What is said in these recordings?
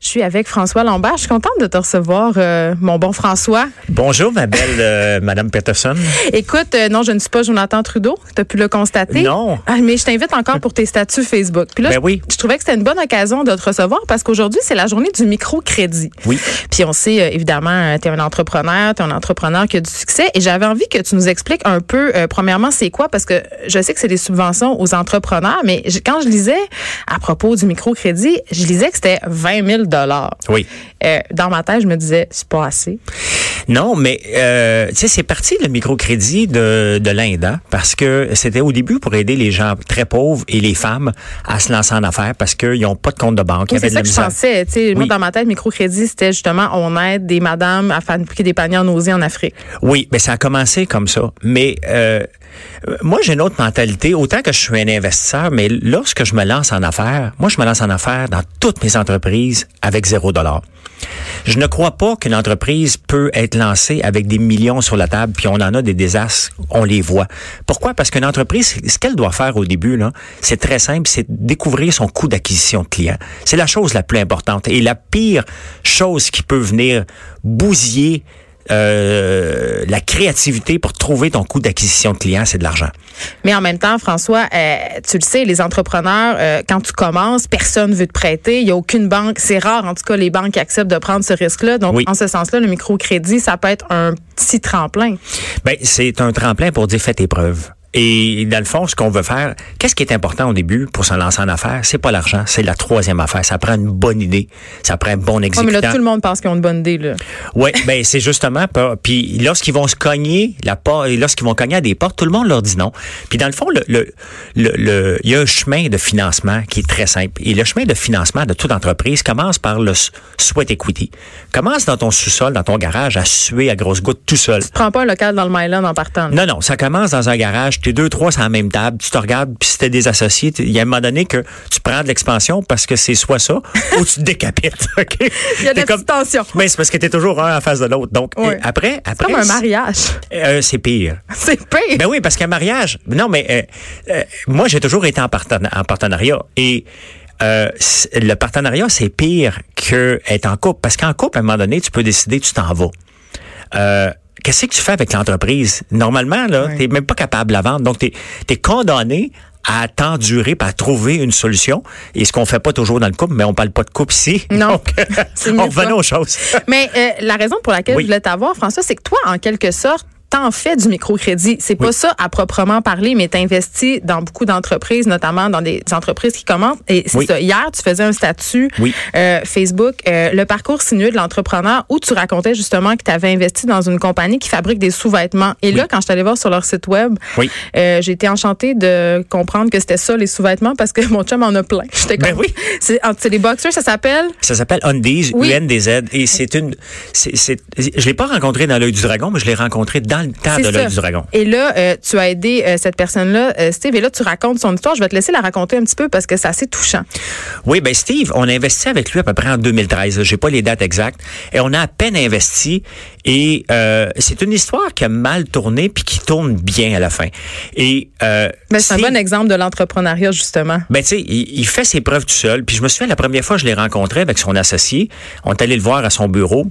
Je suis avec François Lambert. Je suis contente de te recevoir, euh, mon bon François. Bonjour, ma belle euh, Madame Peterson. Écoute, euh, non, je ne suis pas Jonathan Trudeau. Tu as pu le constater. Non. Ah, mais je t'invite encore pour tes statuts Facebook. Puis là, Ben oui. je trouvais que c'était une bonne occasion de te recevoir parce qu'aujourd'hui, c'est la journée du microcrédit. Oui. Puis on sait, évidemment, tu es un entrepreneur, tu es un entrepreneur qui a du succès. Et j'avais envie que tu nous expliques un peu, premièrement, c'est quoi? Parce que je sais que c'est des subventions aux entrepreneurs, mais quand je lisais à propos du microcrédit, je lisais que c'était 20 000 Oui. euh, Dans ma tête, je me disais, c'est pas assez. Non, mais euh, tu sais, c'est parti le microcrédit de, de l'Inde, hein, parce que c'était au début pour aider les gens très pauvres et les femmes à se lancer en affaires parce qu'ils n'ont pas de compte de banque. Oui, c'est ça que je pensais. Moi, dans ma tête, microcrédit, c'était justement, on aide des madames à fabriquer des paniers en osier en Afrique. Oui, mais ça a commencé comme ça. Mais euh, moi, j'ai une autre mentalité. Autant que je suis un investisseur, mais lorsque je me lance en affaires, moi, je me lance en affaires dans toutes mes entreprises avec zéro dollar. Je ne crois pas qu'une entreprise peut être lancée avec des millions sur la table, puis on en a des désastres, on les voit. Pourquoi? Parce qu'une entreprise, ce qu'elle doit faire au début, c'est très simple, c'est découvrir son coût d'acquisition de clients. C'est la chose la plus importante. Et la pire chose qui peut venir bousiller euh, la créativité pour trouver ton coût d'acquisition de clients, c'est de l'argent. Mais en même temps, François, euh, tu le sais, les entrepreneurs, euh, quand tu commences, personne veut te prêter. Il y a aucune banque. C'est rare, en tout cas, les banques acceptent de prendre ce risque-là. Donc, Oui. en ce sens-là, le microcrédit, ça peut être un petit tremplin. Ben, c'est un tremplin pour dire fais tes preuves. Et dans le fond, ce qu'on veut faire, qu'est-ce qui est important au début pour se lancer en affaires? C'est pas l'argent, c'est la troisième affaire. Ça prend une bonne idée, ça prend un bon Oui, mais exécutant. là, tout le monde pense qu'ils ont une bonne idée. Là. Oui, ben c'est justement. Puis lorsqu'ils vont se cogner la porte, lorsqu'ils vont cogner à des portes, tout le monde leur dit non. Puis dans le fond, le, le, le, le- il y a un chemin de financement qui est très simple. Et le chemin de financement de toute entreprise commence par le sweat equity. Commence dans ton sous-sol, dans ton garage, à suer à grosses gouttes tout seul. Tu prends pas un local dans le Myland en partant. là. Non, non, ça commence dans un garage, t'es deux, trois sur la même table, tu te regardes, puis si t'es des associés, il y a un moment donné que tu prends de l'expansion parce que c'est soit ça ou tu te décapites. OK? Il y a des tensions. Mais c'est parce que t'es toujours un en face de l'autre. Donc, et après, C'est après. comme un mariage. euh, c'est pire. C'est pire. Ben oui, parce qu'un mariage, non, mais euh, euh, moi, j'ai toujours été en, partena- en partenariat et euh, le partenariat, c'est pire que être en couple. Parce qu'en couple, à un moment donné, tu peux décider, tu t'en vas. Euh, Qu'est-ce que tu fais avec l'entreprise? Normalement, là, Ouais. t'es même pas capable de la vendre. Donc, t'es es condamné à t'endurer, puis à trouver une solution. Et ce qu'on fait pas toujours dans le couple, mais on parle pas de couple ici. Non. Donc, on revenait aux choses. Mais euh, la raison pour laquelle Oui. je voulais t'avoir, François, c'est que toi, en quelque sorte, t'en fais du microcrédit. C'est pas ça à proprement parler, mais t'investis dans beaucoup d'entreprises, notamment dans des entreprises qui commencent. Et c'est Oui. ça. Hier, tu faisais un statut Oui. euh, Facebook, euh, le parcours sinueux de l'entrepreneur, où tu racontais justement que tu avais investi dans une compagnie qui fabrique des sous-vêtements. Et là, quand je suis allée voir sur leur site web, euh, j'ai été enchantée de comprendre que c'était ça, les sous-vêtements, parce que mon chum en a plein. J'étais Ben comme, oui. C'est des boxers, ça s'appelle? Ça s'appelle Undies. UNDZ, et c'est une, c'est, je l'ai pas rencontré dans l'œil du dragon, mais je l'ai rencontré dans le temps de l'œil du dragon. Et là, euh, tu as aidé euh, cette personne-là, euh, Steve, et là, tu racontes son histoire. Je vais te laisser la raconter un petit peu parce que c'est assez touchant. Oui, ben Steve, on a investi avec lui à peu près en 2013. J'ai pas les dates exactes, et on a à peine investi. Et c'est une histoire qui a mal tourné puis qui tourne bien à la fin. Et Ben, c'est un bon exemple de l'entrepreneuriat, justement. Ben, tu sais, il, il fait ses preuves tout seul. Puis je me souviens, la première fois je l'ai rencontré avec son associé, on est allé le voir à son bureau.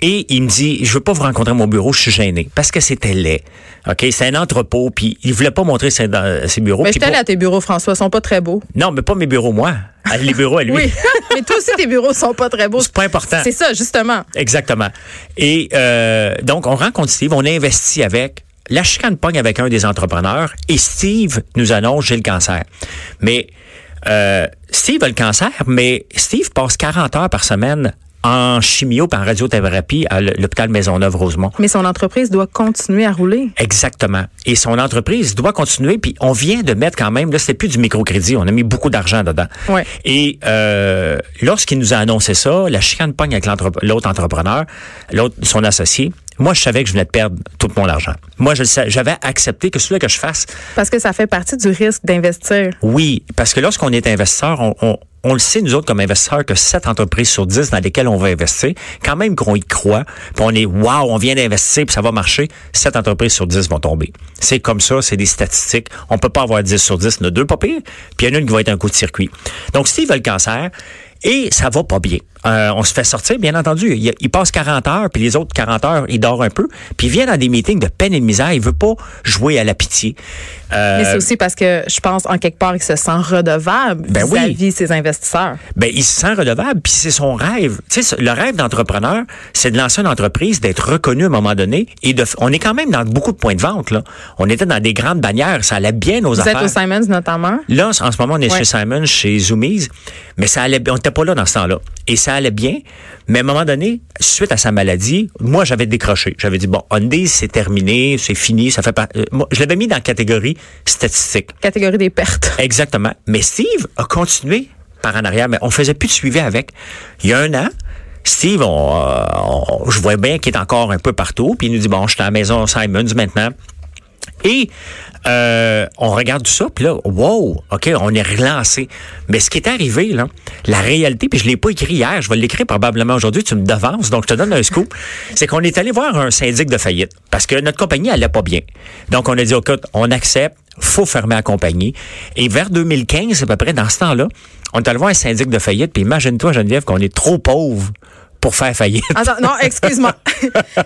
Et il me dit, je veux pas vous rencontrer à mon bureau, je suis gêné. Parce que c'était laid. OK? C'est un entrepôt, puis il voulait pas montrer ses, bureaux. Mais je allée pour- à tes bureaux, François, ils sont pas très beaux. Non, mais pas mes bureaux, moi. Ah, Les bureaux à lui. Oui, mais toi aussi, tes bureaux sont pas très beaux. C'est pas important. C'est ça, justement. Exactement. Et euh, donc, on rencontre Steve, on investit avec. La chicane pogne avec un des entrepreneurs et Steve nous annonce j'ai le cancer. Mais euh, Steve a le cancer, mais Steve passe 40 heures par semaine en chimio et en radiothérapie à l'hôpital Maisonneuve-Rosemont. Mais son entreprise doit continuer à rouler. Exactement. Et son entreprise doit continuer. Puis on vient de mettre quand même, là, c'était plus du microcrédit, on a mis beaucoup d'argent dedans. Ouais. Et euh, lorsqu'il nous a annoncé ça, la chicane pogne avec l'autre entrepreneur, l'autre, son associé. Moi, je savais que je venais de perdre tout mon argent. Moi, j'avais accepté que celui que je fasse, Parce que ça fait partie du risque d'investir. oui, parce que lorsqu'on est investisseur, on, on, on le sait, nous autres, comme investisseurs, que 7 entreprises sur 10 dans lesquelles on va investir, quand même qu'on y croit, puis on est, wow, on vient d'investir, puis ça va marcher, 7 entreprises sur 10 vont tomber. C'est comme ça, c'est des statistiques. On peut pas avoir 10 sur 10, il y en a deux pas pire, puis il y en a une qui va être un coup de circuit. Donc, Steve a le cancer, Et ça va pas bien. Euh, on se fait sortir, bien entendu. Il, il, passe 40 heures, puis les autres 40 heures, il dort un peu. Puis il vient dans des meetings de peine et de misère. Il veut pas jouer à la pitié. Euh, Mais c'est aussi parce que je pense, en quelque part, qu'il se sent redevable ben vis-à-vis oui. ses investisseurs. Ben, il se sent redevable, puis c'est son rêve. Tu sais, le rêve d'entrepreneur, c'est de lancer une entreprise, d'être reconnu à un moment donné. Et de, on est quand même dans beaucoup de points de vente. Là. On était dans des grandes bannières. Ça allait bien nos Vous affaires. êtes au Simons notamment? Là, en ce moment, on est Ouais. chez Simon, chez Zoomies, mais ça allait, on n'était pas là dans ce temps-là. Et ça allait bien, mais à un moment donné, suite à sa maladie, moi, j'avais décroché. J'avais dit, bon, Undies, c'est terminé, c'est fini, ça fait pas... euh, moi, je l'avais mis dans la catégorie statistique. Catégorie des pertes. Exactement. Mais Steve a continué par en arrière, mais on faisait plus de suivi avec. Il y a un an, Steve, on, euh, on- je vois bien qu'il est encore un peu partout, puis il nous dit, bon, je suis à la maison Simons maintenant. Et euh, on regarde tout ça, puis là, wow, OK, on est relancé. Mais ce qui est arrivé, là, la réalité, puis je l'ai pas écrit hier, je vais l'écrire probablement aujourd'hui, tu me devances, donc je te donne un scoop, c'est qu'on est allé voir un syndic de faillite, parce que notre compagnie allait pas bien. Donc, on a dit, écoute, on accepte, faut fermer la compagnie. Et vers 2015, à peu près, dans ce temps-là, on est allé voir un syndic de faillite, puis imagine-toi, Geneviève, qu'on est trop pauvre pour faire faillite. Attends, non, excuse-moi.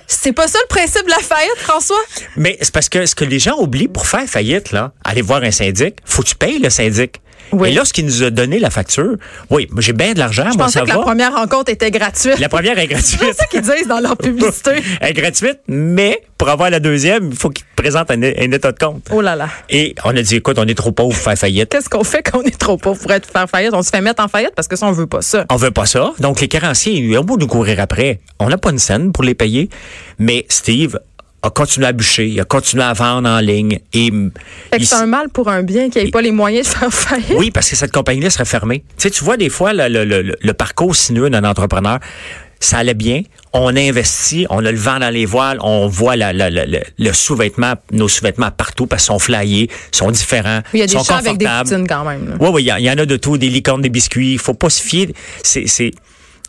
c'est pas ça le principe de la faillite, François? Mais c'est parce que ce que les gens oublient pour faire faillite, là, aller voir un syndic, faut que tu payes le syndic. Oui. Et lorsqu'il nous a donné la facture, oui, j'ai bien de l'argent, moi, pensais ça que va. la première rencontre était gratuite. La première est gratuite. C'est ça qu'ils disent dans leur publicité. Elle est gratuite, mais pour avoir la deuxième, il faut qu'il te présente un, un état de compte. Oh là là. Et on a dit, écoute, on est trop pauvre pour faire faillite. Qu'est-ce qu'on fait quand on est trop pauvre pour être faire faillite? On se fait mettre en faillite parce que ça, on veut pas ça. On veut pas ça. Donc, les créanciers, ils ont beau nous courir après. On n'a pas une scène pour les payer. Mais Steve a continué à bûcher, il a continué à vendre en ligne. Et Fait que il c'est un mal pour un bien qui n'ait pas les moyens de faire faillite. Oui, parce que cette compagnie-là serait fermée. Tu sais, tu vois des fois le, le, le, le parcours sinueux d'un entrepreneur. Ça allait bien. On investit, on a le vent dans les voiles, on voit la, la, la- le, le sous-vêtement, nos sous-vêtements partout parce qu'ils sont flyés, sont différents, Il y a des sont chats avec des confortables. poutines quand même. là. Oui, oui, il y, en- il y en a de tout, des licornes, des biscuits. Il faut pas se fier. C'est, c'est,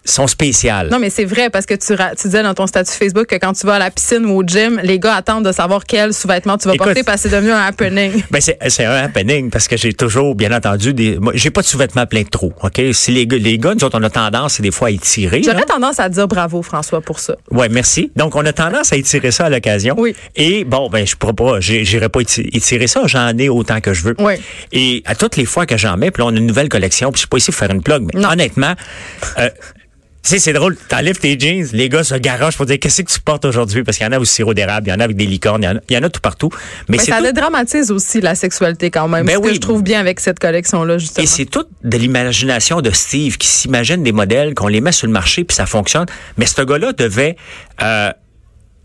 sont spéciales. Non, mais c'est vrai parce que tu, tu disais dans ton statut Facebook que quand tu vas à la piscine ou au gym, les gars attendent de savoir quel sous-vêtement tu vas Écoute. porter parce que c'est devenu un happening. Ben c'est c'est un happening parce que j'ai toujours bien entendu des moi j'ai pas de sous-vêtements plein de trous, OK? Si les gars les gars nous autres on a tendance c'est des fois à étirer. J'aurais tendance à dire bravo, François, pour ça. Ouais, merci. Donc, on a tendance à étirer ça à l'occasion. Oui. Et bon, ben, je pourrais pas, j'irai pas éti- étirer ça. J'en ai autant que je veux. Oui. Et à toutes les fois que j'en mets, puis là, on a une nouvelle collection, puis je suis pas ici pour faire une plug, mais Non. honnêtement, euh, tu sais, c'est drôle, t'enlèves tes jeans, les gars se garochent pour dire qu'est-ce que tu portes aujourd'hui, parce qu'il y en a au sirop d'érable, il y en a avec des licornes, il y en a, il y en a tout partout. Mais, Mais ça tout- dédramatise aussi la sexualité quand même. Ben ce que oui. je trouve bien avec cette collection-là, justement. Et c'est tout de l'imagination de Steve qui s'imagine des modèles, qu'on les met sur le marché puis ça fonctionne. Mais ce gars-là devait, euh,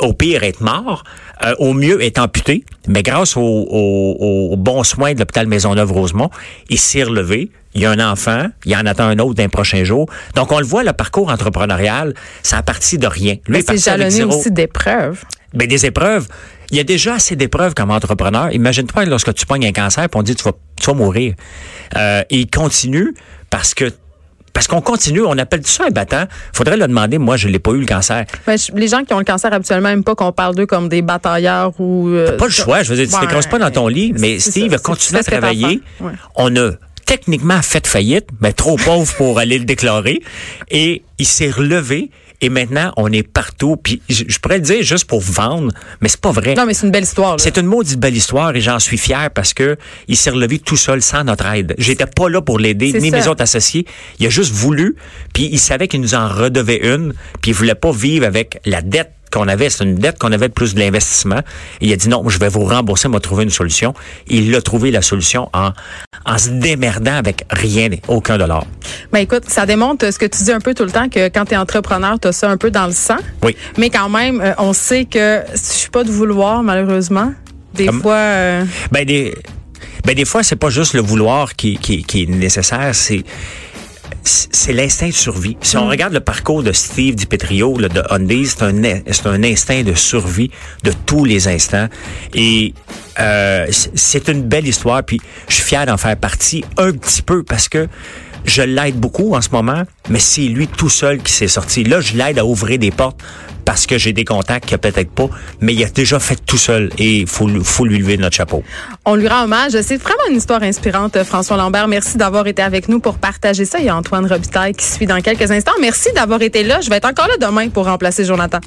au pire, être mort, euh, au mieux être amputé. Mais grâce aux au, au bons soins de l'hôpital Maisonneuve-Rosemont, il s'est relevé. Il y a un enfant, il en attend un autre d'un prochain jour. Donc, on le voit, le parcours entrepreneurial, ça a parti de rien. Lui, c'est jalonné aussi d'épreuves. Ben, des épreuves. Il y a déjà assez d'épreuves comme entrepreneur. Imagine-toi lorsque tu pognes un cancer puis on dit tu vas, tu vas mourir. Euh, et il continue parce que parce qu'on continue, on appelle ça un battant. Faudrait le demander. Moi, je l'ai pas eu le cancer. Ben, les gens qui ont le cancer habituellement n'aiment pas qu'on parle d'eux comme des batailleurs ou. euh, Pas le choix. Je veux dire, tu Ouais, t'écroses pas dans ton lit. Mais Steve ça, continué à travailler. Ouais. On a techniquement fait faillite, mais trop pauvre pour aller le déclarer. Et il s'est relevé. Et maintenant, on est partout. Puis je, je pourrais le dire juste pour vendre, mais c'est pas vrai. Non, mais c'est une belle histoire. C'est une maudite belle histoire et j'en suis fier parce que il s'est relevé tout seul sans notre aide. J'étais pas là pour l'aider, ni ça. mes autres associés. Il a juste voulu, puis il savait qu'il nous en redevait une, puis il voulait pas vivre avec la dette qu'on avait, c'est une dette qu'on avait plus de l'investissement. Il a dit non, je vais vous rembourser, m'a trouvé une solution. Il a trouvé la solution en, en se démerdant avec rien, aucun dollar. Ben écoute, ça démontre ce que tu dis un peu tout le temps que quand tu es entrepreneur, tu as ça un peu dans le sang. Oui. Mais quand même, euh, on sait que je suis pas de vouloir malheureusement. Des Comme- fois euh, Ben des, ben des fois, c'est pas juste le vouloir qui, qui, qui est nécessaire, c'est c'est l'instinct de survie. Si on regarde le parcours de Steve DiPetrio, là, de Undies, c'est un, c'est un instinct de survie de tous les instants. Et euh, c'est une belle histoire, puis je suis fier d'en faire partie un petit peu parce que je l'aide beaucoup en ce moment, mais c'est lui tout seul qui s'est sorti. Là, je l'aide à ouvrir des portes parce que j'ai des contacts a peut-être pas, mais il a déjà fait tout seul et il faut, faut lui lever notre chapeau. On lui rend hommage. C'est vraiment une histoire inspirante, François Lambert. Merci d'avoir été avec nous pour partager ça. Il y a Antoine Robitaille qui suit dans quelques instants. Merci d'avoir été là. Je vais être encore là demain pour remplacer Jonathan.